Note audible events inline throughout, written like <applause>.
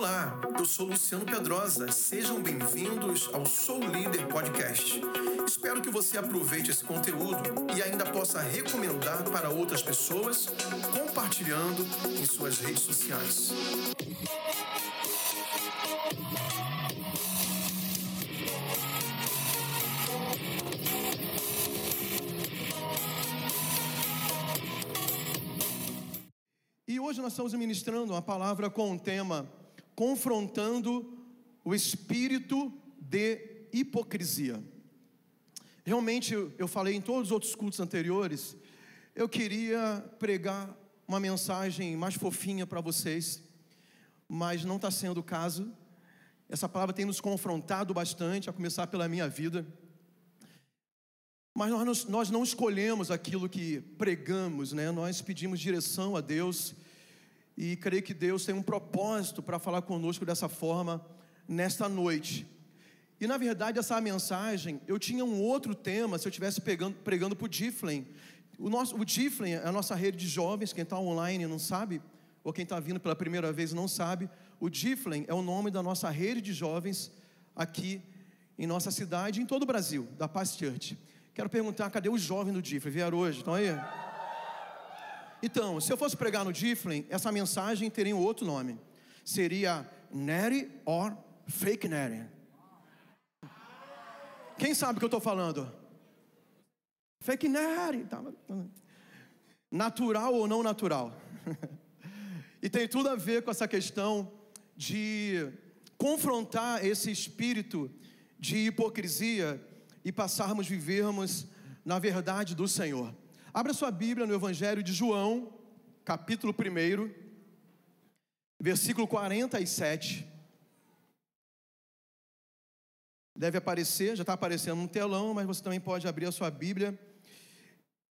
Olá, eu sou Luciano Pedrosa. Sejam bem-vindos ao Sou Líder Podcast. Espero que você aproveite esse conteúdo e ainda possa recomendar para outras pessoas, compartilhando em suas redes sociais. E hoje nós estamos ministrando uma palavra com o tema confrontando o espírito de hipocrisia. Realmente, eu falei em todos os outros cultos anteriores, eu queria pregar uma mensagem mais fofinha para vocês, mas não está sendo o caso. Essa palavra tem nos confrontado bastante, a começar pela minha vida. Mas nós, nós não escolhemos aquilo que pregamos, né? nós pedimos direção a Deus e creio que Deus tem um propósito para falar conosco dessa forma nesta noite. E na verdade, essa mensagem, eu tinha um outro tema se eu estivesse pregando para o Difflin. O, nosso, o Difflin é a nossa rede de jovens, quem está online não sabe, ou quem está vindo pela primeira vez não sabe. O Difflin é o nome da nossa rede de jovens aqui em nossa cidade, em todo o Brasil, da Paz Church. Quero perguntar, cadê os jovens do Difflin? Vieram hoje? Estão aí? Então, se eu fosse pregar no Difflin, essa mensagem teria um outro nome. Seria Neri or Fake Neri. Quem sabe o que eu estou falando? Fake Neri. Tá, natural ou não natural. <laughs> e tem tudo a ver com essa questão de confrontar esse espírito de hipocrisia e passarmos vivermos na verdade do Senhor. Abra sua Bíblia no Evangelho de João, capítulo 1, versículo 47. Deve aparecer, já está aparecendo no telão, mas você também pode abrir a sua Bíblia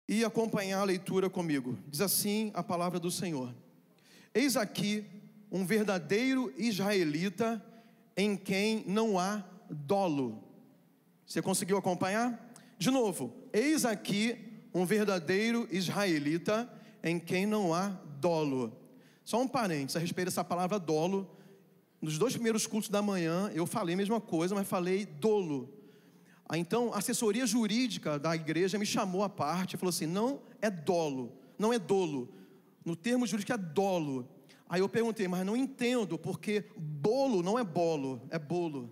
e acompanhar a leitura comigo. Diz assim a palavra do Senhor: Eis aqui um verdadeiro israelita em quem não há dolo. Você conseguiu acompanhar? De novo, eis aqui um verdadeiro israelita em quem não há dolo. Só um parênteses a respeito dessa palavra dolo. Nos dois primeiros cultos da manhã eu falei a mesma coisa, mas falei dolo. Ah, então, a assessoria jurídica da igreja me chamou à parte e falou assim: não é dolo, não é dolo. No termo jurídico é dolo. Aí eu perguntei, mas não entendo, porque bolo não é bolo, é bolo.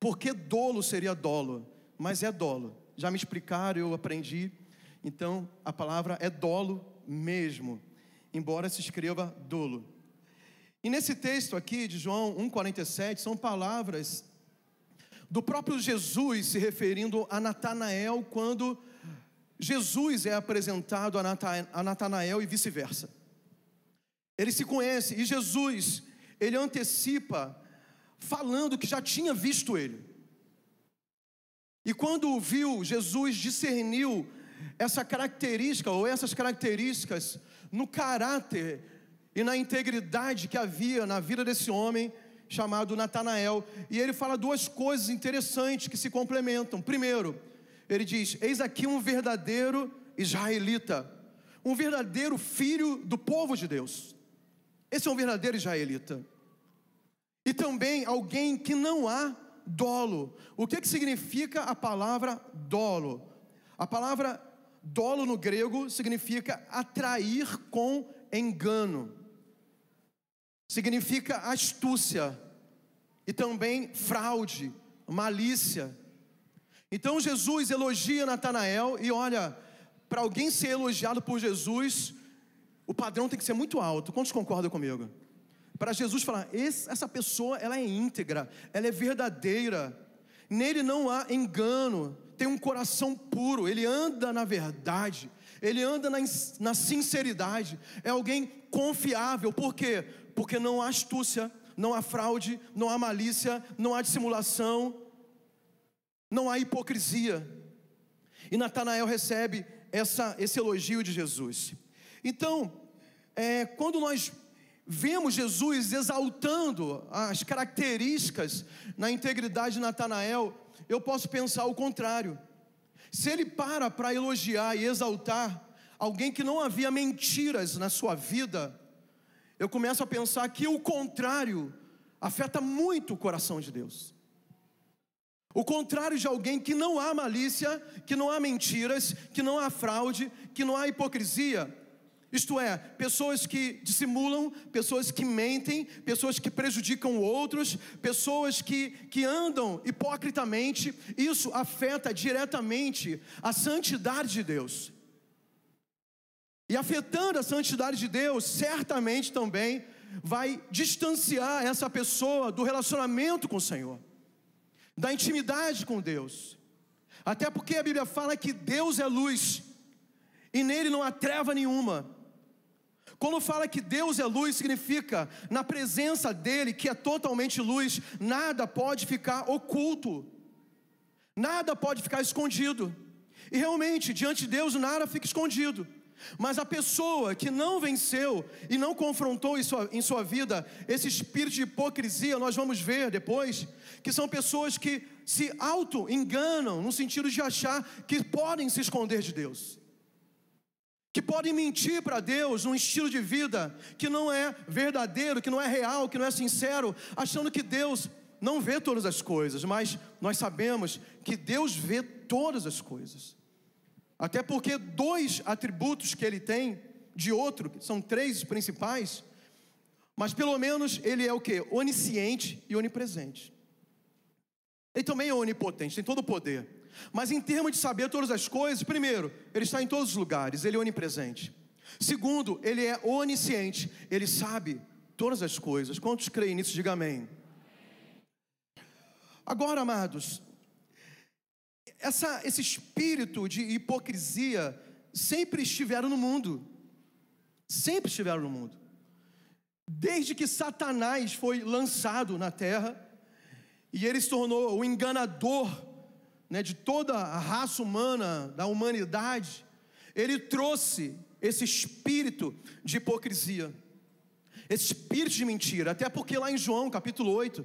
Por que dolo seria dolo? Mas é dolo. Já me explicaram, eu aprendi. Então, a palavra é dolo mesmo, embora se escreva dolo. E nesse texto aqui de João 1,47, são palavras do próprio Jesus se referindo a Natanael quando Jesus é apresentado a Natanael e vice-versa. Ele se conhece e Jesus, ele antecipa falando que já tinha visto ele. E quando o viu, Jesus discerniu essa característica ou essas características no caráter e na integridade que havia na vida desse homem chamado Natanael. E ele fala duas coisas interessantes que se complementam. Primeiro, ele diz: Eis aqui um verdadeiro israelita, um verdadeiro filho do povo de Deus. Esse é um verdadeiro israelita. E também alguém que não há dolo. O que, que significa a palavra dolo? A palavra Dolo no grego significa atrair com engano, significa astúcia e também fraude, malícia. Então Jesus elogia Natanael e olha, para alguém ser elogiado por Jesus, o padrão tem que ser muito alto. Quantos concordam comigo? Para Jesus falar, essa pessoa ela é íntegra, ela é verdadeira, nele não há engano, tem um coração puro, ele anda na verdade, ele anda na, na sinceridade, é alguém confiável, por quê? Porque não há astúcia, não há fraude, não há malícia, não há dissimulação, não há hipocrisia. E Natanael recebe essa, esse elogio de Jesus. Então, é, quando nós vemos Jesus exaltando as características na integridade de Natanael, eu posso pensar o contrário. Se ele para para elogiar e exaltar alguém que não havia mentiras na sua vida, eu começo a pensar que o contrário afeta muito o coração de Deus. O contrário de alguém que não há malícia, que não há mentiras, que não há fraude, que não há hipocrisia. Isto é, pessoas que dissimulam, pessoas que mentem, pessoas que prejudicam outros, pessoas que, que andam hipocritamente, isso afeta diretamente a santidade de Deus. E afetando a santidade de Deus, certamente também vai distanciar essa pessoa do relacionamento com o Senhor da intimidade com Deus. Até porque a Bíblia fala que Deus é luz e nele não há treva nenhuma. Quando fala que Deus é luz, significa na presença dele, que é totalmente luz, nada pode ficar oculto, nada pode ficar escondido. E realmente, diante de Deus, nada fica escondido. Mas a pessoa que não venceu e não confrontou em sua, em sua vida esse espírito de hipocrisia, nós vamos ver depois, que são pessoas que se auto-enganam no sentido de achar que podem se esconder de Deus, que podem mentir para Deus num estilo de vida que não é verdadeiro, que não é real, que não é sincero, achando que Deus não vê todas as coisas, mas nós sabemos que Deus vê todas as coisas. Até porque dois atributos que ele tem de outro, são três principais, mas pelo menos ele é o que? Onisciente e onipresente. Ele também é onipotente, tem todo o poder. Mas em termos de saber todas as coisas, primeiro, ele está em todos os lugares, ele é onipresente. Segundo, ele é onisciente, ele sabe todas as coisas. Quantos creem nisso? Diga amém. Agora, amados, essa, esse espírito de hipocrisia sempre estiveram no mundo. Sempre estiveram no mundo. Desde que Satanás foi lançado na terra e ele se tornou o enganador né, de toda a raça humana, da humanidade, ele trouxe esse espírito de hipocrisia, esse espírito de mentira. Até porque lá em João capítulo 8,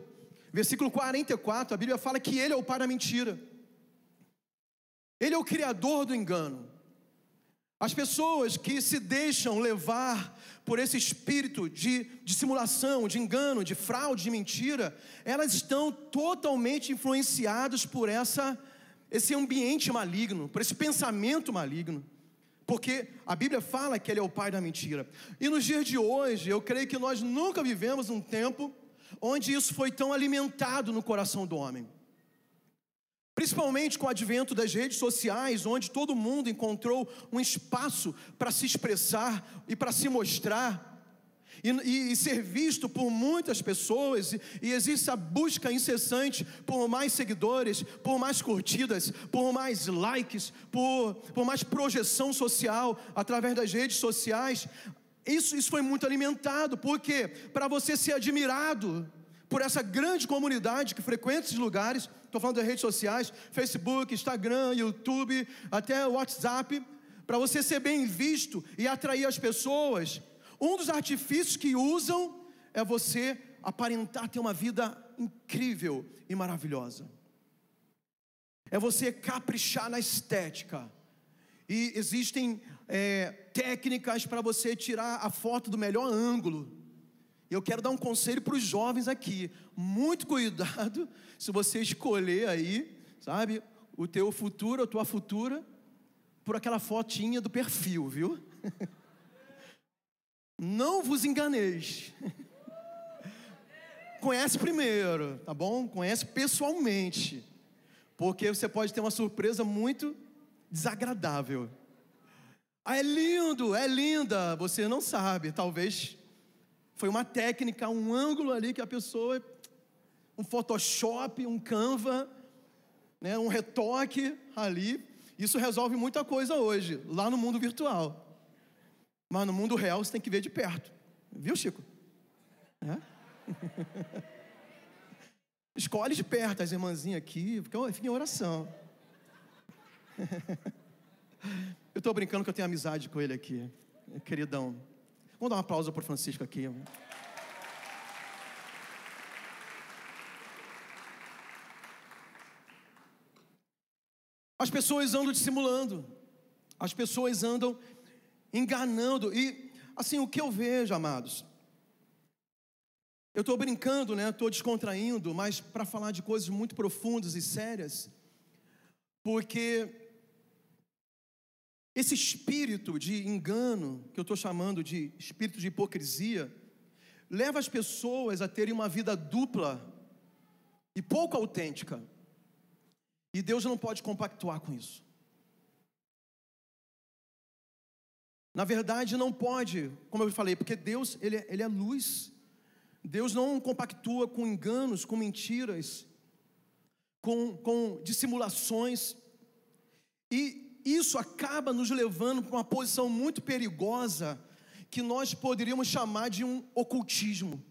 versículo 44, a Bíblia fala que ele é o pai da mentira. Ele é o criador do engano. As pessoas que se deixam levar por esse espírito de dissimulação, de engano, de fraude, de mentira, elas estão totalmente influenciadas por essa, esse ambiente maligno, por esse pensamento maligno. Porque a Bíblia fala que ele é o pai da mentira. E nos dias de hoje, eu creio que nós nunca vivemos um tempo onde isso foi tão alimentado no coração do homem. Principalmente com o advento das redes sociais, onde todo mundo encontrou um espaço para se expressar e para se mostrar. E, e, e, ser visto por muitas pessoas, e, e existe a busca incessante por mais seguidores, por mais curtidas, por mais likes, por, por mais projeção social através das redes sociais. Isso, isso foi muito alimentado, porque para você ser admirado por essa grande comunidade que frequenta esses lugares, estou falando das redes sociais, Facebook, Instagram, YouTube, até WhatsApp, para você ser bem visto e atrair as pessoas. Um dos artifícios que usam é você aparentar ter uma vida incrível e maravilhosa. É você caprichar na estética. E existem é, técnicas para você tirar a foto do melhor ângulo. Eu quero dar um conselho para os jovens aqui. Muito cuidado <laughs> se você escolher aí, sabe, o teu futuro, a tua futura, por aquela fotinha do perfil, viu? <laughs> Não vos enganeis. Conhece primeiro, tá bom? Conhece pessoalmente. Porque você pode ter uma surpresa muito desagradável. Ah, é lindo, é linda. Você não sabe, talvez foi uma técnica, um ângulo ali que a pessoa, um Photoshop, um Canva, né, um retoque ali. Isso resolve muita coisa hoje, lá no mundo virtual. Mas no mundo real você tem que ver de perto. Viu, Chico? É? <laughs> Escolhe de perto as irmãzinhas aqui, fica em oração. <laughs> Eu estou brincando que eu tenho amizade com ele aqui, queridão. Vamos dar uma pausa para o Francisco aqui. As pessoas andam dissimulando, as pessoas andam enganando, e assim, o que eu vejo, amados, Eu estou brincando, né? Estou descontraindo, mas para falar de coisas muito profundas e sérias, porque esse espírito de engano, que eu estou chamando de espírito de hipocrisia, leva as pessoas a terem uma vida dupla e pouco autêntica. E Deus não pode compactuar com isso. Na verdade, não pode, como eu falei, porque Deus, Ele, é, ele é luz. Deus não compactua com enganos, com mentiras, com, com dissimulações. E isso acaba nos levando para uma posição muito perigosa, que nós poderíamos chamar de um ocultismo.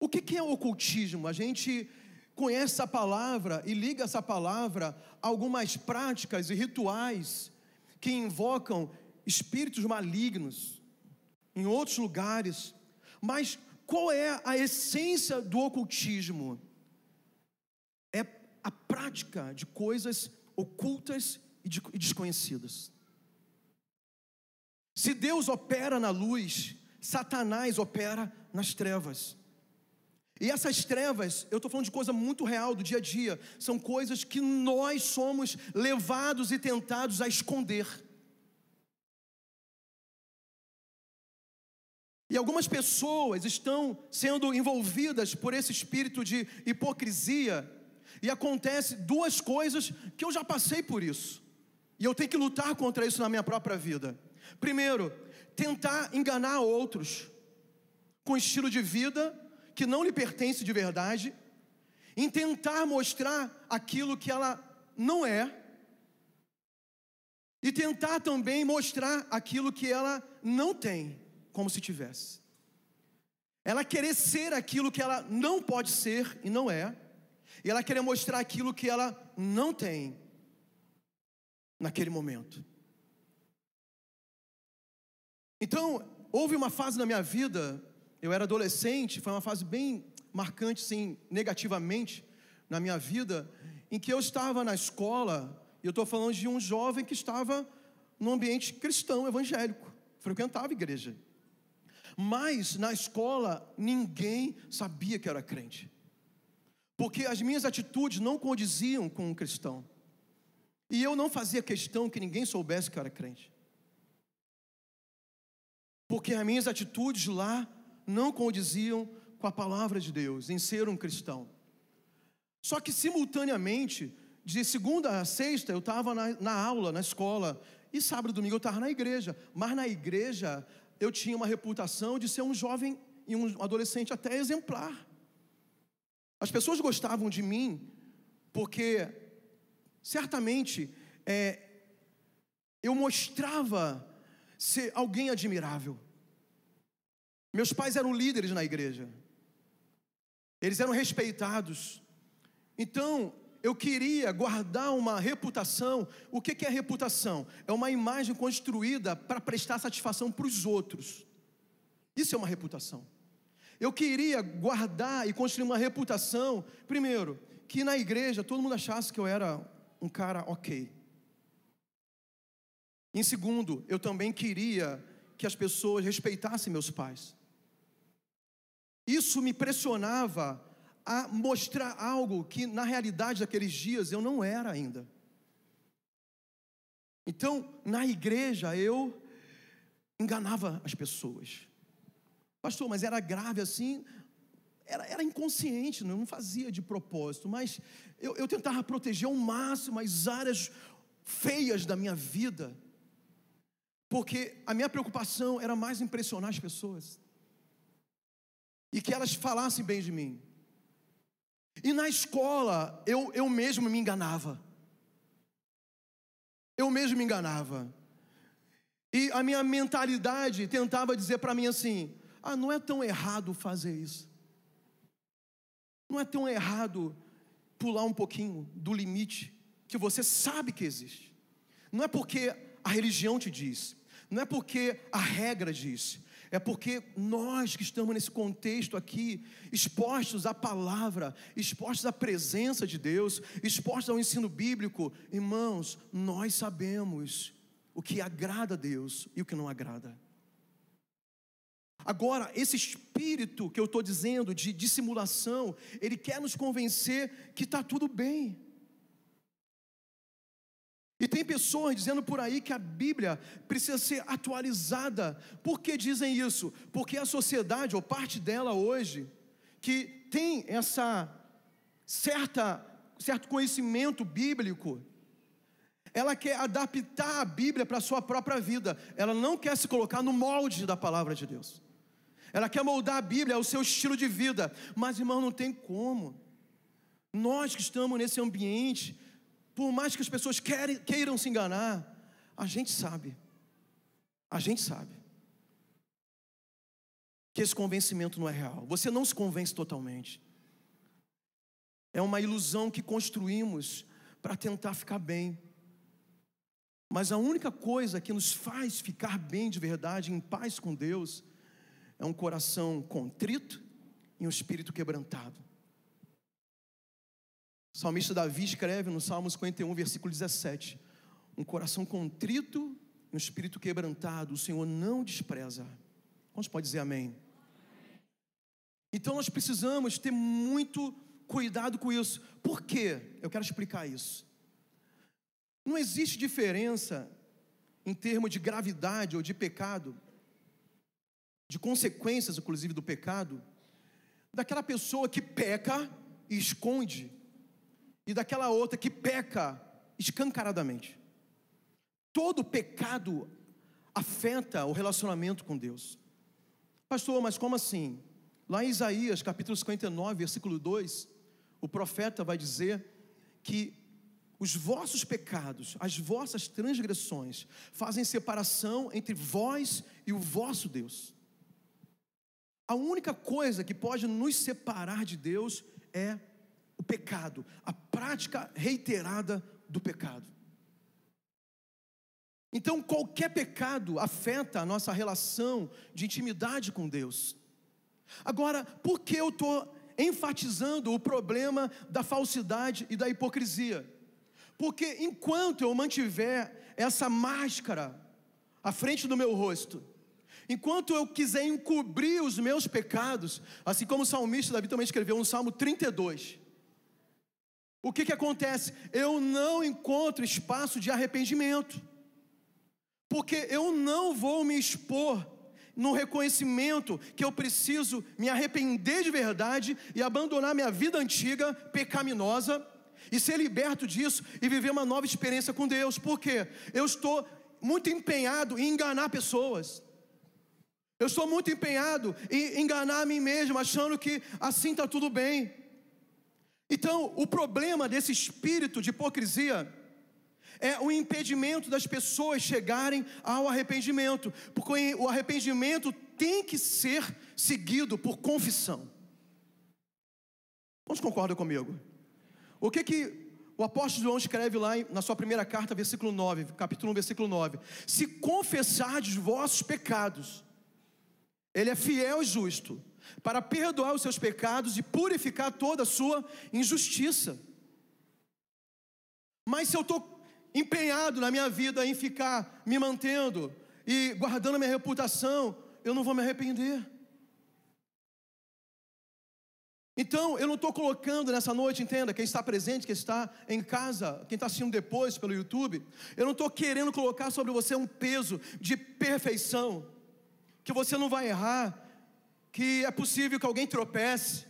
O que é ocultismo? A gente conhece essa palavra e liga essa palavra a algumas práticas e rituais que invocam espíritos malignos em outros lugares. Mas qual é a essência do ocultismo? É a prática de coisas ocultas e desconhecidas. Se Deus opera na luz, Satanás opera nas trevas. E essas trevas, eu estou falando de coisa muito real do dia a dia, são coisas que nós somos levados e tentados a esconder. E algumas pessoas estão sendo envolvidas por esse espírito de hipocrisia, e acontece duas coisas que eu já passei por isso. E eu tenho que lutar contra isso na minha própria vida. Primeiro, tentar enganar outros com estilo de vida que não lhe pertence de verdade, em tentar mostrar aquilo que ela não é, e tentar também mostrar aquilo que ela não tem, como se tivesse. Ela querer ser aquilo que ela não pode ser e não é, e ela querer mostrar aquilo que ela não tem naquele momento. Então, houve uma fase na minha vida eu era adolescente, foi uma fase bem marcante, sim, negativamente na minha vida, em que eu estava na escola, e eu estou falando de um jovem que estava num ambiente cristão, evangélico, frequentava igreja. Mas na escola ninguém sabia que era crente, porque as minhas atitudes não condiziam com um cristão, e eu não fazia questão que ninguém soubesse que eu era crente, porque as minhas atitudes lá não condiziam com a palavra de Deus, em ser um cristão. Só que simultaneamente, de segunda a sexta, eu estava na, na, aula, na escola, e sábado e domingo eu estava na igreja. Mas na igreja eu tinha uma reputação de ser um jovem e um adolescente até exemplar. As pessoas gostavam de mim porque certamente é, eu mostrava ser alguém admirável. Meus pais eram líderes na igreja, eles eram respeitados. Então, eu queria guardar uma reputação. O que é reputação? É uma imagem construída para prestar satisfação para os outros. Isso é uma reputação. Eu queria guardar e construir uma reputação, primeiro, que na igreja todo mundo achasse que eu era um cara ok. Em segundo, eu também queria que as pessoas respeitassem meus pais. Isso me pressionava a mostrar algo que na realidade daqueles dias eu não era ainda. Então, na igreja eu enganava as pessoas. Pastor, mas era grave assim? Era, era inconsciente, não fazia de propósito, mas eu, eu tentava proteger ao máximo as áreas feias da minha vida, porque a minha preocupação era mais impressionar as pessoas e que elas falassem bem de mim. E na escola, eu, eu mesmo me enganava. Eu mesmo me enganava. E a minha mentalidade tentava dizer para mim assim: ah, não é tão errado fazer isso. Não é tão errado pular um pouquinho do limite que você sabe que existe. Não é porque a religião te diz, não é porque a regra diz, é porque nós que estamos nesse contexto aqui, expostos à palavra, expostos à presença de Deus, expostos ao ensino bíblico, irmãos, nós sabemos o que agrada a Deus e o que não agrada. Agora, esse espírito que eu estou dizendo de dissimulação, ele quer nos convencer que está tudo bem. E tem pessoas dizendo por aí que a Bíblia precisa ser atualizada. Por que dizem isso? Porque a sociedade, ou parte dela hoje, que tem essa certa, certo conhecimento bíblico, ela quer adaptar a Bíblia para a sua própria vida. Ela não quer se colocar no molde da palavra de Deus. Ela quer moldar a Bíblia ao seu estilo de vida. Mas, irmão, não tem como. Nós que estamos nesse ambiente, por mais que as pessoas querem, queiram se enganar, a gente sabe, a gente sabe, que esse convencimento não é real. Você não se convence totalmente. É uma ilusão que construímos para tentar ficar bem. Mas a única coisa que nos faz ficar bem de verdade, em paz com Deus, é um coração contrito e um espírito quebrantado. O salmista Davi escreve no Salmo 51, versículo 17: Um coração contrito e um espírito quebrantado, o Senhor não despreza. Quantos pode dizer amém? Então nós precisamos ter muito cuidado com isso. Por quê? Eu quero explicar isso. Não existe diferença em termos de gravidade ou de pecado, de consequências, inclusive, do pecado, daquela pessoa que peca e esconde e daquela outra que peca escancaradamente. Todo pecado afeta o relacionamento com Deus. Pastor, mas como assim? Lá em Isaías, capítulo 59, versículo 2, o profeta vai dizer que os vossos pecados, as vossas transgressões, fazem separação entre vós e o vosso Deus. A única coisa que pode nos separar de Deus é o pecado, a prática reiterada do pecado. Então, qualquer pecado afeta a nossa relação de intimidade com Deus. Agora, por que eu estou enfatizando o problema da falsidade e da hipocrisia? Porque enquanto eu mantiver essa máscara à frente do meu rosto, enquanto eu quiser encobrir os meus pecados, assim como o salmista Davi também escreveu no Salmo 32, o que, que acontece? Eu não encontro espaço de arrependimento, porque eu não vou me expor no reconhecimento que eu preciso me arrepender de verdade e abandonar minha vida antiga, pecaminosa, e ser liberto disso e viver uma nova experiência com Deus, porque eu estou muito empenhado em enganar pessoas. Eu estou muito empenhado em enganar a mim mesmo, achando que assim está tudo bem. Então, o problema desse espírito de hipocrisia é o impedimento das pessoas chegarem ao arrependimento, porque o arrependimento tem que ser seguido por confissão. Quantos concordam comigo? O que que o apóstolo João escreve lá na sua primeira carta, versículo 9, capítulo 1, versículo 9: Se confessardes vossos pecados, Ele é fiel e justo para perdoar os seus pecados e purificar toda a sua injustiça. Mas se eu estou empenhado na minha vida em ficar me mantendo e guardando a minha reputação, eu não vou me arrepender. Então, eu não estou colocando nessa noite, entenda, quem está presente, quem está em casa, quem está assistindo depois pelo YouTube, eu não estou querendo colocar sobre você um peso de perfeição, que você não vai errar, que é possível que alguém tropece,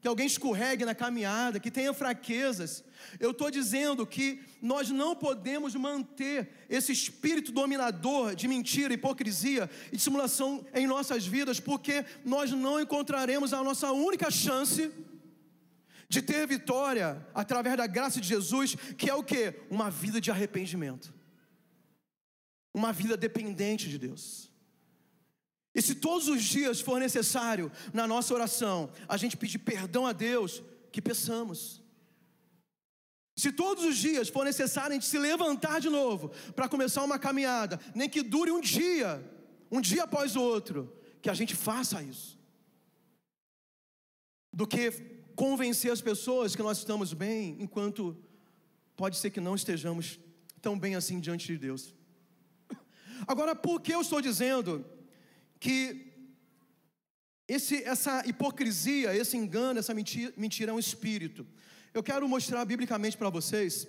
que alguém escorregue na caminhada, que tenha fraquezas. Eu estou dizendo que nós não podemos manter esse espírito dominador de mentira, hipocrisia e dissimulação em nossas vidas, porque nós não encontraremos a nossa única chance de ter vitória através da graça de Jesus, que é o que? Uma vida de arrependimento, uma vida dependente de Deus. E se todos os dias for necessário, na nossa oração, a gente pedir perdão a Deus, que peçamos. Se todos os dias for necessário a gente se levantar de novo para começar uma caminhada, nem que dure um dia, um dia após o outro, que a gente faça isso. Do que convencer as pessoas que nós estamos bem, enquanto pode ser que não estejamos tão bem assim diante de Deus. Agora, por que eu estou dizendo que esse, essa hipocrisia, esse engano, essa mentira, mentira é um espírito. Eu quero mostrar biblicamente para vocês.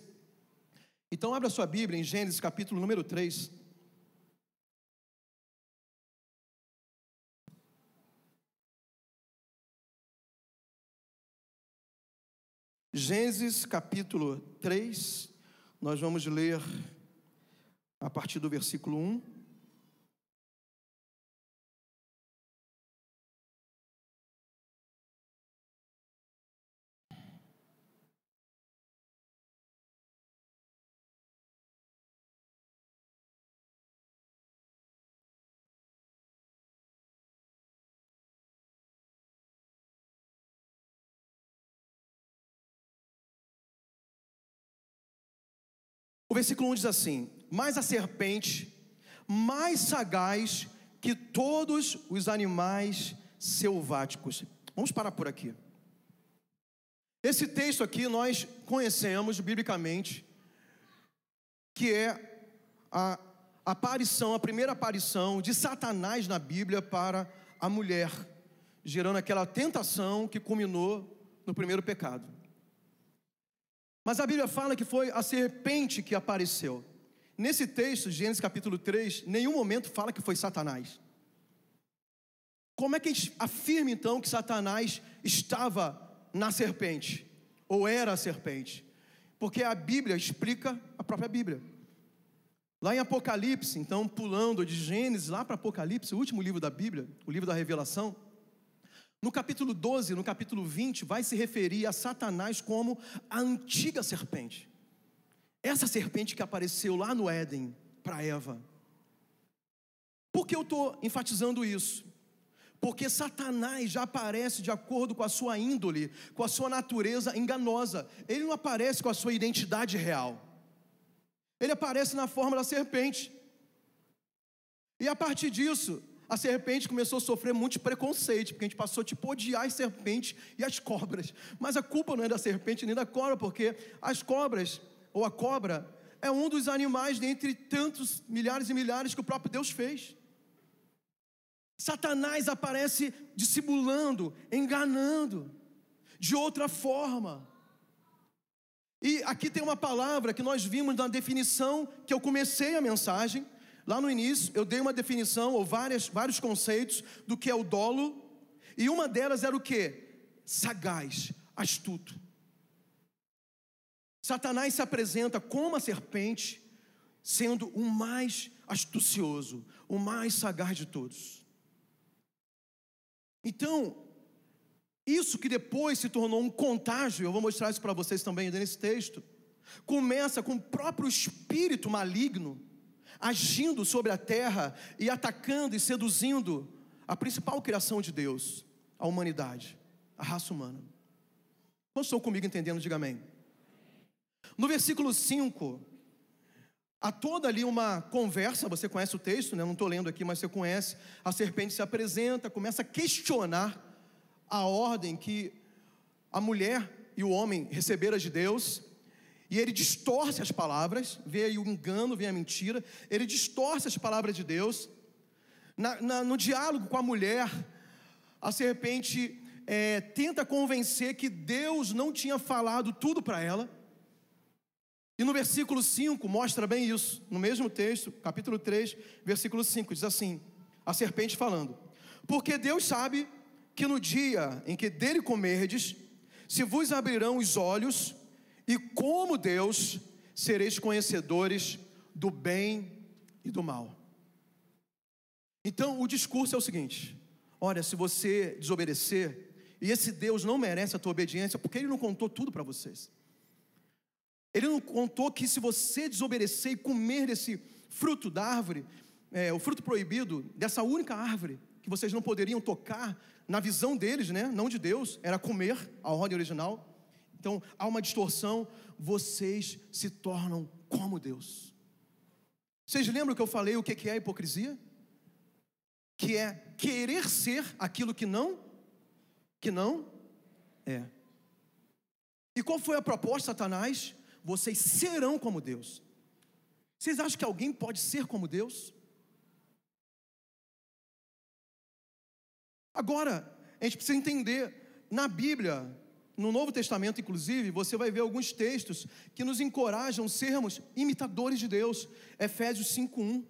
Então, abra sua Bíblia em Gênesis capítulo número 3. Gênesis capítulo 3, nós vamos ler a partir do versículo 1. Versículo 1 diz assim: Mas a serpente, mais sagaz que todos os animais selváticos. Vamos parar por aqui. Esse texto aqui nós conhecemos biblicamente, que é a aparição, a primeira aparição de Satanás na Bíblia para a mulher, gerando aquela tentação que culminou no primeiro pecado. Mas a Bíblia fala que foi a serpente que apareceu. Nesse texto, Gênesis capítulo 3, nenhum momento fala que foi Satanás. Como é que a afirma então que Satanás estava na serpente? Ou era a serpente? Porque a Bíblia explica a própria Bíblia. Lá em Apocalipse, então pulando de Gênesis lá para Apocalipse, o último livro da Bíblia, o livro da Revelação, no capítulo 12, no capítulo 20, vai se referir a Satanás como a antiga serpente. Essa serpente que apareceu lá no Éden para Eva. Por que eu estou enfatizando isso? Porque Satanás já aparece de acordo com a sua índole, com a sua natureza enganosa. Ele não aparece com a sua identidade real. Ele aparece na forma da serpente. E a partir disso, a serpente começou a sofrer muito preconceito, porque a gente passou tipo, a odiar as serpentes e as cobras. Mas a culpa não é da serpente nem da cobra, porque as cobras, ou a cobra, é um dos animais dentre tantos milhares e milhares que o próprio Deus fez. Satanás aparece dissimulando, enganando, de outra forma. E aqui tem uma palavra que nós vimos na definição que eu comecei a mensagem, Lá no início, eu dei uma definição, ou várias, vários conceitos, do que é o dolo, e uma delas era o que? Sagaz, astuto. Satanás se apresenta como a serpente, sendo o mais astucioso, o mais sagaz de todos. Então, isso que depois se tornou um contágio, eu vou mostrar isso para vocês também nesse texto, começa com o próprio espírito maligno agindo sobre a terra e atacando e seduzindo a principal criação de Deus, a humanidade, a raça humana. Quantos estão comigo entendendo? Diga amém. No versículo 5, há toda ali uma conversa, você conhece o texto, né? não estou lendo aqui, mas você conhece. A serpente se apresenta, começa a questionar a ordem que a mulher e o homem receberam de Deus, e ele distorce as palavras, vê o engano, vê a mentira, ele distorce as palavras de Deus. Na, na, no diálogo com a mulher, a serpente é, tenta convencer que Deus não tinha falado tudo para ela. E no versículo 5 mostra bem isso, no mesmo texto, capítulo 3, versículo 5, diz assim: a serpente falando: Porque Deus sabe que no dia em que dele comerdes, se vos abrirão os olhos, e como Deus, sereis conhecedores do bem e do mal. Então, o discurso é o seguinte: olha, se você desobedecer, e esse Deus não merece a tua obediência, porque ele não contou tudo para vocês. Ele não contou que se você desobedecer e comer desse fruto da árvore, é, o fruto proibido dessa única árvore, que vocês não poderiam tocar, na visão deles, né, não de Deus, era comer, a ordem original. Então há uma distorção, vocês se tornam como Deus. Vocês lembram que eu falei o que é a hipocrisia? Que é querer ser aquilo que não, que não é. E qual foi a proposta Satanás? Vocês serão como Deus. Vocês acham que alguém pode ser como Deus? Agora, a gente precisa entender, na Bíblia, no Novo Testamento, inclusive, você vai ver alguns textos que nos encorajam a sermos imitadores de Deus. Efésios 5:1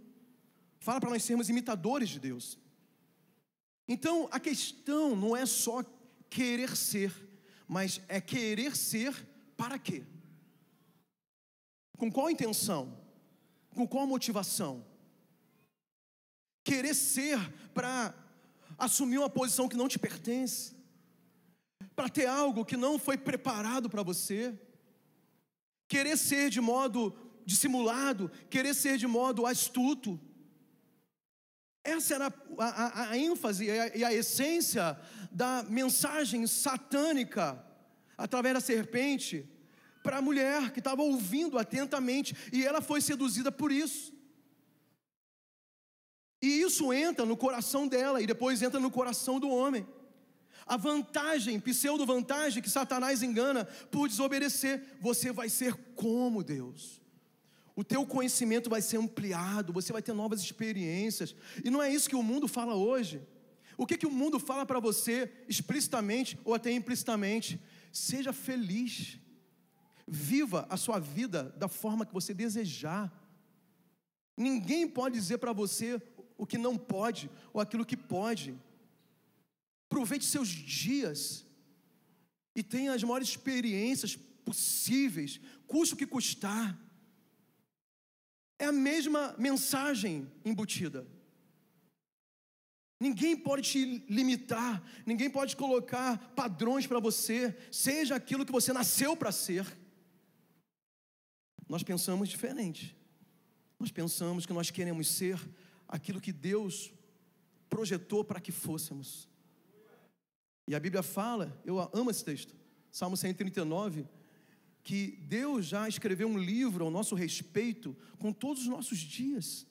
fala para nós sermos imitadores de Deus. Então, a questão não é só querer ser, mas é querer ser para quê? Com qual intenção? Com qual motivação? Querer ser para assumir uma posição que não te pertence, para ter algo que não foi preparado para você, querer ser de modo dissimulado, querer ser de modo astuto. Essa era a, a, a ênfase e a, e a essência da mensagem satânica através da serpente para a mulher que estava ouvindo atentamente e ela foi seduzida por isso. E isso entra no coração dela e depois entra no coração do homem. A vantagem, pseudo-vantagem que Satanás engana por desobedecer, você vai ser como Deus. O teu conhecimento vai ser ampliado, você vai ter novas experiências. E não é isso que o mundo fala hoje. O que, que o mundo fala para você, explicitamente ou até implicitamente? Seja feliz. Viva a sua vida da forma que você desejar. Ninguém pode dizer para você o que não pode ou aquilo que pode. Aproveite seus dias e tenha as maiores experiências possíveis, custe o que custar. É a mesma mensagem embutida. Ninguém pode te limitar, ninguém pode colocar padrões para você, seja aquilo que você nasceu para ser. Nós pensamos diferente. Nós pensamos que nós queremos ser aquilo que Deus projetou para que fôssemos. E a Bíblia fala, eu amo esse texto, Salmo 139, que Deus já escreveu um livro ao nosso respeito com todos os nossos dias.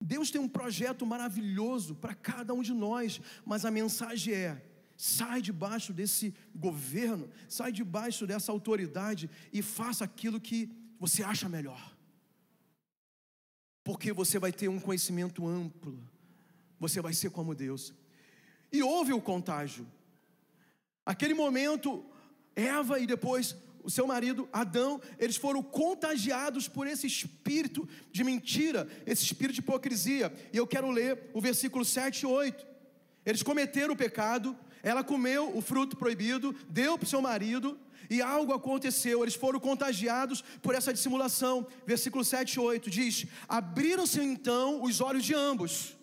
Deus tem um projeto maravilhoso para cada um de nós, mas a mensagem é: sai debaixo desse governo, sai debaixo dessa autoridade e faça aquilo que você acha melhor. Porque você vai ter um conhecimento amplo, você vai ser como Deus. E houve o contágio. Aquele momento, Eva e depois o seu marido Adão, eles foram contagiados por esse espírito de mentira, esse espírito de hipocrisia. E eu quero ler o versículo 7 e 8. Eles cometeram o pecado, ela comeu o fruto proibido, deu para o seu marido, e algo aconteceu, eles foram contagiados por essa dissimulação. Versículo 7 e 8 diz: Abriram-se então os olhos de ambos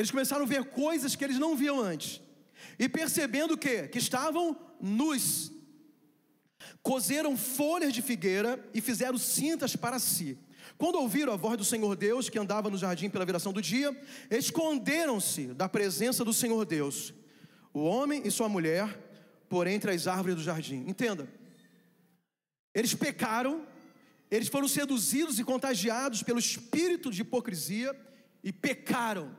eles começaram a ver coisas que eles não viam antes. E percebendo que que estavam nus, cozeram folhas de figueira e fizeram cintas para si. Quando ouviram a voz do Senhor Deus, que andava no jardim pela viração do dia, esconderam-se da presença do Senhor Deus, o homem e sua mulher, por entre as árvores do jardim. Entenda, eles pecaram, eles foram seduzidos e contagiados pelo espírito de hipocrisia e pecaram.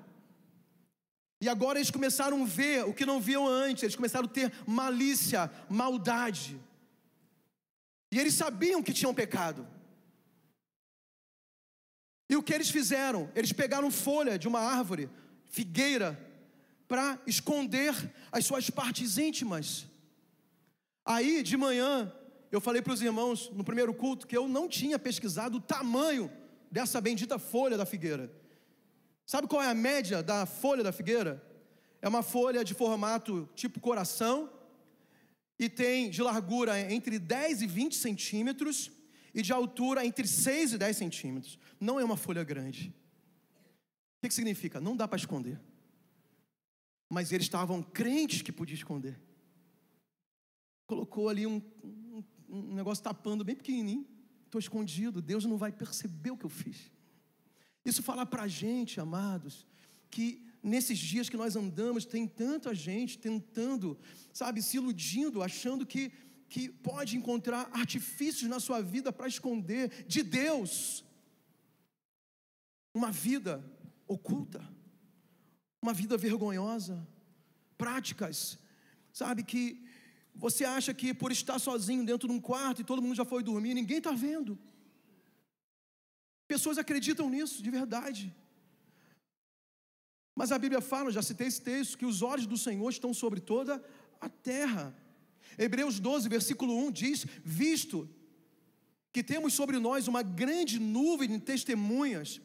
E agora eles começaram a ver o que não viam antes, eles começaram a ter malícia, maldade. E eles sabiam que tinham pecado. E o que eles fizeram? Eles pegaram folha de uma árvore, figueira, para esconder as suas partes íntimas. Aí, de manhã, eu falei para os irmãos no primeiro culto que eu não tinha pesquisado o tamanho dessa bendita folha da figueira. Sabe qual é a média da folha da figueira? É uma folha de formato tipo coração e tem de largura entre 10 e 20 centímetros e de altura entre 6 e 10 centímetros. Não é uma folha grande. O que, significa? Não dá para esconder. Mas eles estavam crentes que podia esconder. Colocou ali um, um, um negócio tapando bem pequenininho. Estou escondido, Deus não vai perceber o que eu fiz. Isso fala para a gente, amados, que nesses dias que nós andamos, tem tanta gente tentando, sabe, se iludindo, achando que, que pode encontrar artifícios na sua vida para esconder de Deus uma vida oculta, uma vida vergonhosa, práticas, sabe, que você acha que por estar sozinho dentro de um quarto e todo mundo já foi dormir, ninguém está vendo. Pessoas acreditam nisso de verdade. Mas a Bíblia fala, já citei esse texto, que os olhos do Senhor estão sobre toda a terra. Hebreus 12, versículo 1 diz: Visto que temos sobre nós uma grande nuvem de testemunhas,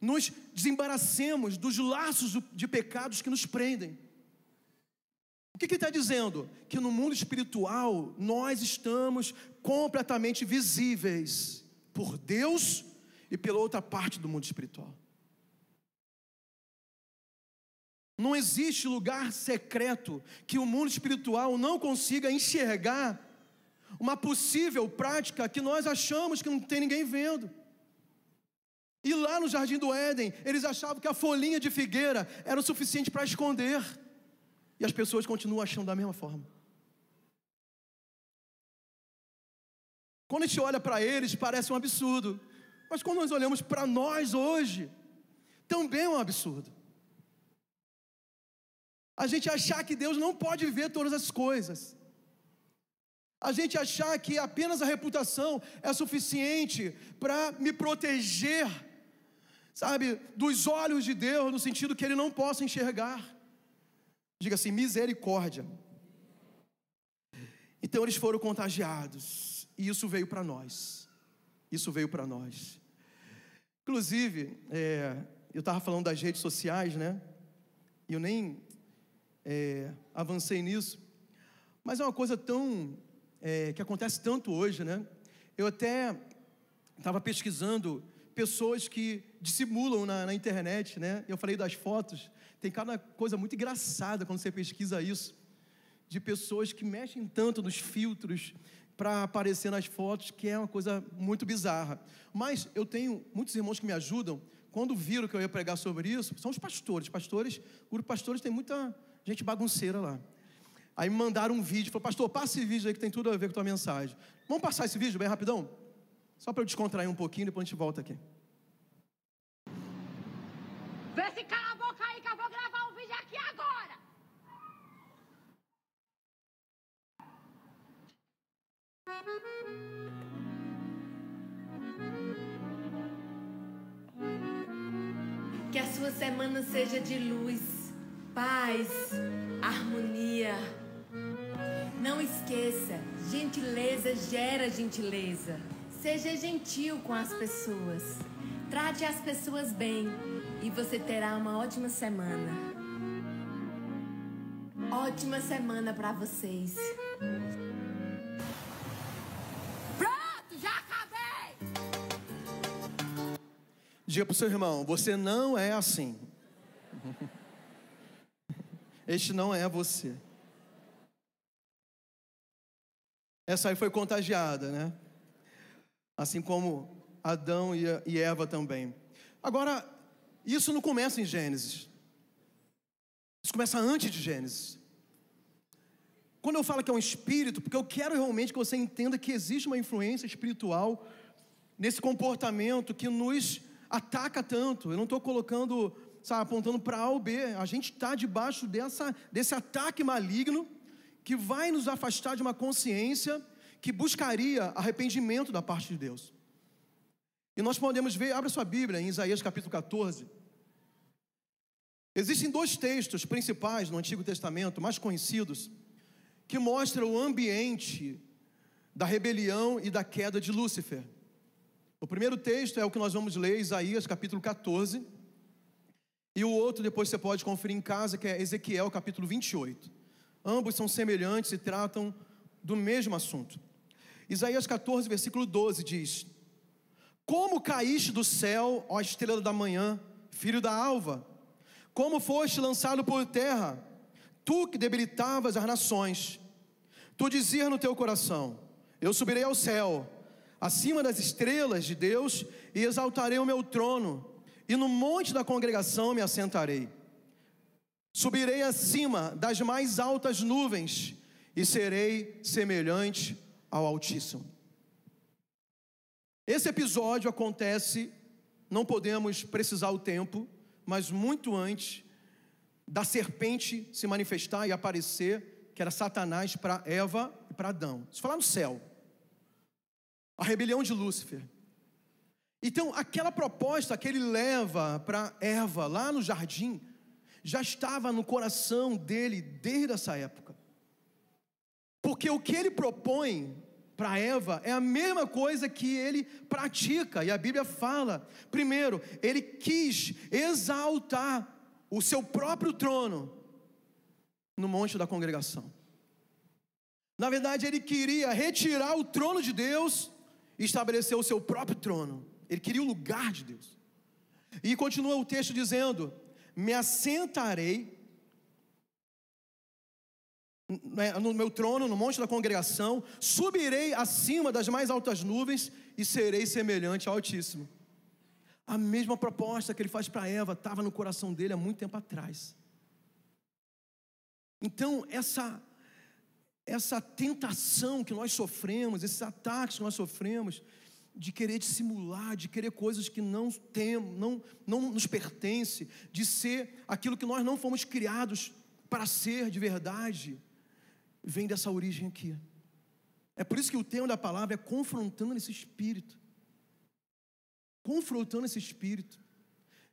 nos desembaracemos dos laços de pecados que nos prendem. O que, ele está dizendo? Que no mundo espiritual nós estamos completamente visíveis por Deus e pela outra parte do mundo espiritual. Não existe lugar secreto que o mundo espiritual não consiga enxergar uma possível prática que nós achamos que não tem ninguém vendo. E lá no jardim do Éden, eles achavam que a folhinha de figueira era o suficiente para esconder. E as pessoas continuam achando da mesma forma. Quando a gente olha para eles, parece um absurdo. Mas quando nós olhamos para nós hoje, também é um absurdo. A gente achar que Deus não pode ver todas as coisas. A gente achar que apenas a reputação é suficiente para me proteger, sabe, dos olhos de Deus, no sentido que Ele não possa enxergar. Diga assim: misericórdia. Então eles foram contagiados, e isso veio para nós. Isso veio para nós. Inclusive, é, eu estava falando das redes sociais, né? E eu nem é, avancei nisso. Mas é uma coisa tão. É, que acontece tanto hoje, né? Eu até estava pesquisando pessoas que dissimulam na, na, internet, né? Eu falei das fotos. Tem cada coisa muito engraçada quando você pesquisa isso, de pessoas que mexem tanto nos filtros para aparecer nas fotos, que é uma coisa muito bizarra. Mas eu tenho muitos irmãos que me ajudam. Quando viram que eu ia pregar sobre isso, são os pastores. Pastores, o grupo pastores tem muita gente bagunceira lá. Aí me mandaram um vídeo, falou, pastor, passa esse vídeo aí que tem tudo a ver com a tua mensagem. Vamos passar esse vídeo bem rapidão? Só para eu descontrair um pouquinho, depois a gente volta aqui. Vê se cala a boca aí que eu vou gravar um vídeo aqui agora. Que a sua semana seja de luz, paz, harmonia. Não esqueça, gentileza gera gentileza. Seja gentil com as pessoas. Trate as pessoas bem e você terá uma ótima semana. Ótima semana para vocês. Diga para o seu irmão: você não é assim. <laughs> Este não é você. Essa aí foi contagiada, né? Assim como Adão e Eva também. Agora, isso não começa em Gênesis. Isso começa antes de Gênesis. Quando eu falo que é um espírito, porque eu quero realmente que você entenda que existe uma influência espiritual nesse comportamento que nos ataca tanto. Eu não estou colocando, sabe, apontando para A ou B. A gente está debaixo dessa, desse ataque maligno que vai nos afastar de uma consciência que buscaria arrependimento da parte de Deus. E nós podemos ver, abra sua Bíblia em Isaías capítulo 14. Existem dois textos principais no Antigo Testamento, mais conhecidos, que mostram o ambiente da rebelião e da queda de Lúcifer. O primeiro texto é o que nós vamos ler, Isaías capítulo 14. E o outro depois você pode conferir em casa, que é Ezequiel capítulo 28. Ambos são semelhantes e tratam do mesmo assunto. Isaías 14, versículo 12 diz: como caíste do céu, ó estrela da manhã, filho da alva? Como foste lançado por terra, tu que debilitavas as nações? Tu dizias no teu coração: Eu subirei ao céu, acima das estrelas de Deus, e exaltarei o meu trono, e no monte da congregação me assentarei. Subirei acima das mais altas nuvens, e serei semelhante ao Altíssimo. Esse episódio acontece, não podemos precisar o tempo, mas muito antes da serpente se manifestar e aparecer, que era Satanás para Eva e para Adão. Isso falar no céu. A rebelião de Lúcifer. Então, aquela proposta que ele leva para Eva lá no jardim, já estava no coração dele desde essa época. Porque o que ele propõe para Eva é a mesma coisa que ele pratica, e a Bíblia fala. Primeiro, ele quis exaltar o seu próprio trono no monte da congregação. Na verdade, ele queria retirar o trono de Deus e estabelecer o seu próprio trono. Ele queria o lugar de Deus. E continua o texto dizendo: Me assentarei né, no meu trono, no monte da congregação, subirei acima das mais altas nuvens e serei semelhante ao Altíssimo. A mesma proposta que ele faz para Eva estava no coração dele há muito tempo atrás. Então, essa essa tentação que nós sofremos, esses ataques que nós sofremos, de querer dissimular, de querer coisas que não temos, não, não nos pertence, de ser aquilo que nós não fomos criados para ser de verdade, vem dessa origem aqui. É por isso que o tema da palavra é confrontando esse espírito. Confrontando esse espírito.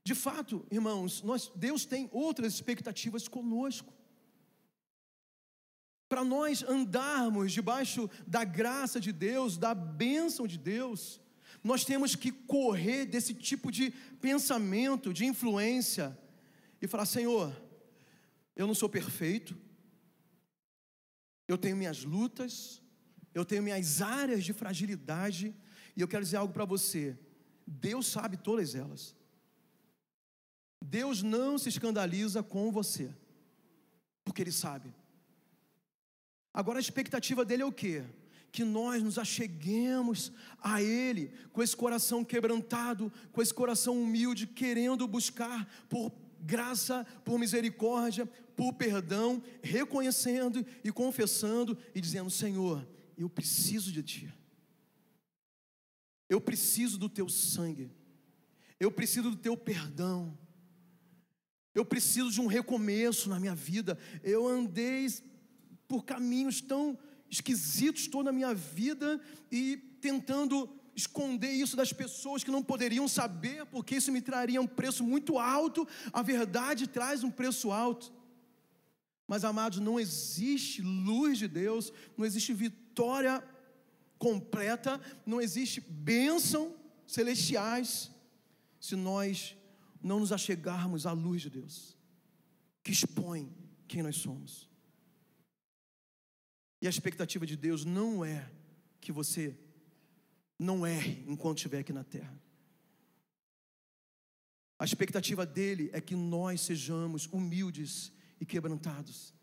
De fato, irmãos, nós, Deus tem outras expectativas conosco para nós andarmos debaixo da graça de Deus, da bênção de Deus, nós temos que correr desse tipo de pensamento, de influência, e falar: Senhor, eu não sou perfeito, eu tenho minhas lutas, eu tenho minhas áreas de fragilidade, e eu quero dizer algo para você: Deus sabe todas elas. Deus não se escandaliza com você, porque Ele sabe. Agora a expectativa dele é o quê? Que nós nos acheguemos a Ele com esse coração quebrantado, com esse coração humilde, querendo buscar por graça, por misericórdia, por perdão, reconhecendo e confessando e dizendo: Senhor, eu preciso de Ti, eu preciso do Teu sangue, eu preciso do Teu perdão, eu preciso de um recomeço na minha vida. Eu andei por caminhos tão esquisitos toda a minha vida e tentando esconder isso das pessoas que não poderiam saber, porque isso me traria um preço muito alto. A verdade traz um preço alto. Mas, amados, não existe luz de Deus, não existe vitória completa, não existe bênção celestiais se nós não nos achegarmos à luz de Deus, que expõe quem nós somos. E a expectativa de Deus não é que você não erre enquanto estiver aqui na terra. A expectativa dele é que nós sejamos humildes e quebrantados.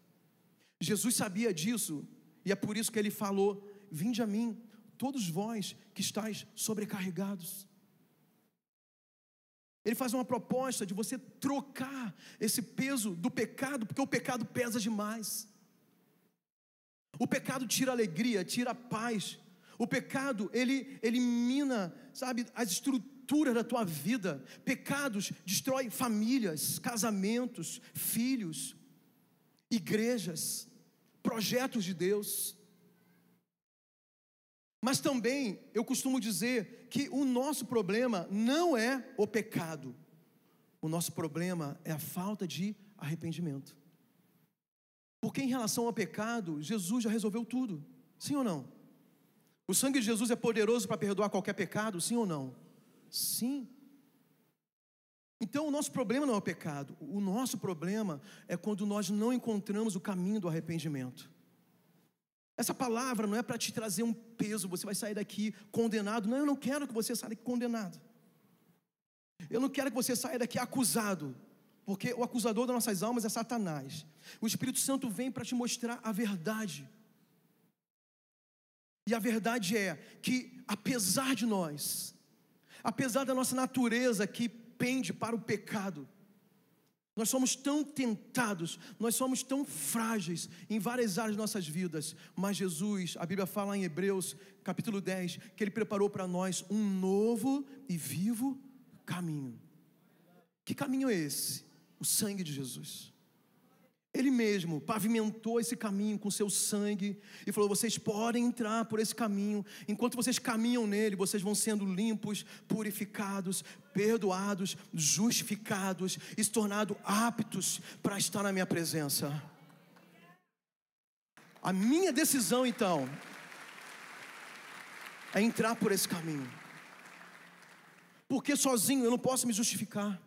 Jesus sabia disso, e é por isso que ele falou: Vinde a mim, todos vós que estáis sobrecarregados. Ele faz uma proposta de você trocar esse peso do pecado, porque o pecado pesa demais. O pecado tira alegria, tira paz. O pecado, ele elimina, sabe, as estruturas da tua vida. Pecados destrói famílias, casamentos, filhos, igrejas, projetos de Deus. Mas também eu costumo dizer que o nosso problema não é o pecado. O nosso problema é a falta de arrependimento. Porque em relação ao pecado, Jesus já resolveu tudo. Sim ou não? O sangue de Jesus é poderoso para perdoar qualquer pecado, sim ou não? Sim. Então o nosso problema não é o pecado, o nosso problema é quando nós não encontramos o caminho do arrependimento. Essa palavra não é para te trazer um peso, você vai sair daqui condenado. Não, eu não quero que você saia daqui condenado. Eu não quero que você saia daqui acusado. Porque o acusador das nossas almas é Satanás. O Espírito Santo vem para te mostrar a verdade. E a verdade é que, apesar de nós, apesar da nossa natureza que pende para o pecado, nós somos tão tentados, nós somos tão frágeis em várias áreas de nossas vidas, mas Jesus, a Bíblia fala em Hebreus capítulo 10, que Ele preparou para nós um novo e vivo caminho. Que caminho é esse? O sangue de Jesus. Ele mesmo pavimentou esse caminho com seu sangue e falou: vocês podem entrar por esse caminho. Enquanto vocês caminham nele, vocês vão sendo limpos, purificados, perdoados, justificados e se tornados aptos para estar na minha presença. A minha decisão, então, é entrar por esse caminho. Porque sozinho eu não posso me justificar.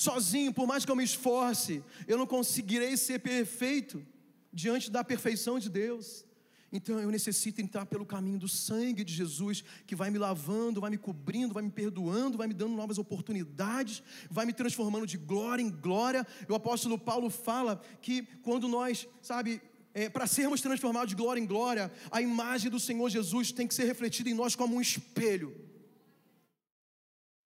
Sozinho, por mais que eu me esforce, eu não conseguirei ser perfeito diante da perfeição de Deus. Então eu necessito entrar pelo caminho do sangue de Jesus, que vai me lavando, vai me cobrindo, vai me perdoando, vai me dando novas oportunidades, vai me transformando de glória em glória. O apóstolo Paulo fala que quando nós, sabe, é, para sermos transformados de glória em glória, a imagem do Senhor Jesus tem que ser refletida em nós como um espelho.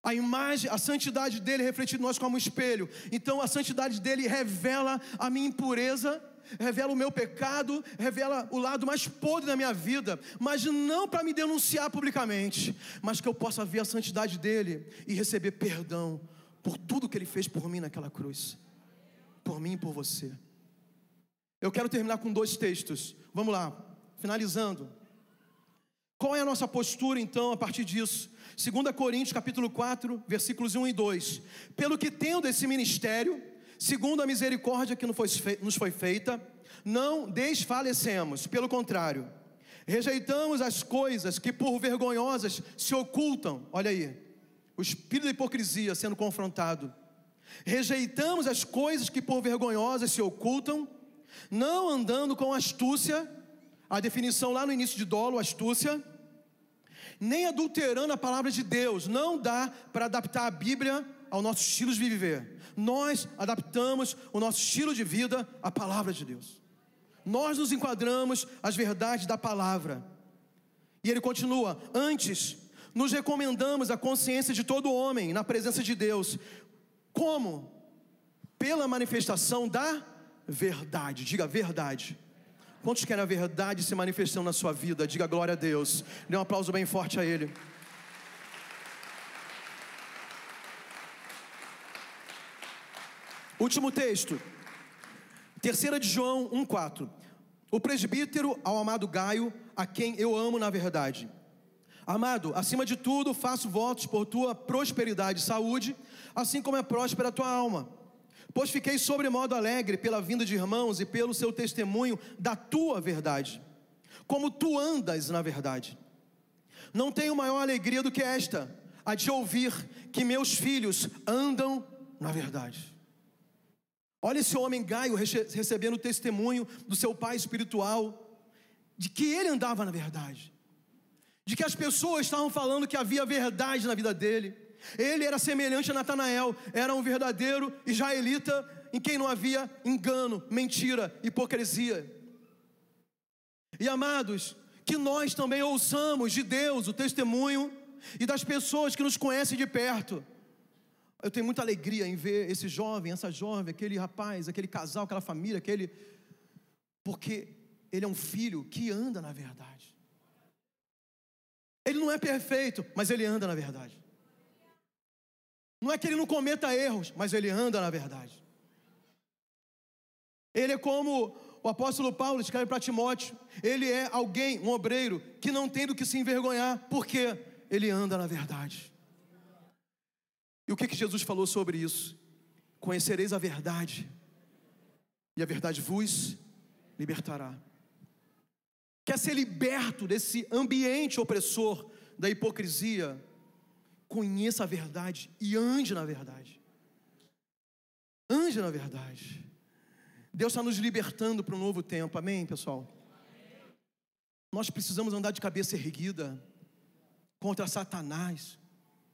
A imagem, a santidade dele é refletida em nós como um espelho. Então a santidade dele revela a minha impureza, revela o meu pecado, revela o lado mais podre da minha vida, mas não para me denunciar publicamente, mas que eu possa ver a santidade dele e receber perdão por tudo que ele fez por mim naquela cruz. Por mim e por você. Eu quero terminar com dois textos. Vamos lá, finalizando. Qual é a nossa postura então a partir disso? 2 Coríntios capítulo 4, versículos 1 e 2. Pelo que tendo esse ministério, segundo a misericórdia que nos foi feita, não desfalecemos, pelo contrário, rejeitamos as coisas que por vergonhosas se ocultam. Olha aí, o espírito da hipocrisia sendo confrontado. Rejeitamos as coisas que por vergonhosas se ocultam, não andando com astúcia, a definição lá no início de dolo, astúcia, nem adulterando a palavra de Deus. Não dá para adaptar a Bíblia ao nosso estilo de viver. Nós adaptamos o nosso estilo de vida à palavra de Deus. Nós nos enquadramos às verdades da palavra. E ele continua: Antes, nos recomendamos a consciência de todo homem na presença de Deus. Como? Pela manifestação da verdade. Diga verdade. Quantos querem a verdade se manifestando na sua vida? Diga glória a Deus. Dê um aplauso bem forte a Ele. Último texto. Terceira de João 1:4. O presbítero ao amado Gaio, a quem eu amo na verdade. Amado, acima de tudo, faço votos por tua prosperidade e saúde, assim como é próspera a tua alma Pois fiquei sobremodo alegre pela vinda de irmãos e pelo seu testemunho da tua verdade, como tu andas na verdade. Não tenho maior alegria do que esta, a de ouvir que meus filhos andam na verdade. Olha esse homem Gaio recebendo o testemunho do seu pai espiritual, de que ele andava na verdade, de que as pessoas estavam falando que havia verdade na vida dele. Ele era semelhante a Natanael, era um verdadeiro israelita em quem não havia engano, mentira, hipocrisia. E amados, que nós também ouçamos de Deus o testemunho e das pessoas que nos conhecem de perto. Eu tenho muita alegria em ver esse jovem, essa jovem, aquele rapaz, aquele casal, aquela família, aquele. Porque ele é um filho que anda na verdade. Ele não é perfeito, mas ele anda na verdade. Não é que ele não cometa erros, mas ele anda na verdade. Ele é como o apóstolo Paulo escreve para Timóteo: ele é alguém, um obreiro, que não tem do que se envergonhar, porque ele anda na verdade. E o que, que Jesus falou sobre isso? Conhecereis a verdade, e a verdade vos libertará. Quer ser liberto desse ambiente opressor da hipocrisia, conheça a verdade e ande na verdade. Ande na verdade. Deus está nos libertando para um novo tempo, amém, pessoal? Nós precisamos andar de cabeça erguida contra Satanás,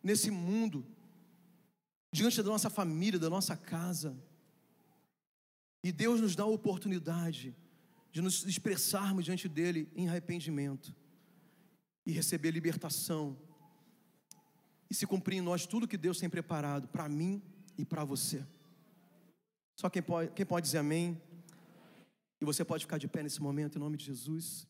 nesse mundo, diante da nossa família, da nossa casa. E Deus nos dá a oportunidade de nos expressarmos diante dEle em arrependimento e receber libertação e se cumprir em nós tudo que Deus tem preparado para mim e para você. Só quem pode, quem pode dizer amém? E você pode ficar de pé nesse momento, em nome de Jesus.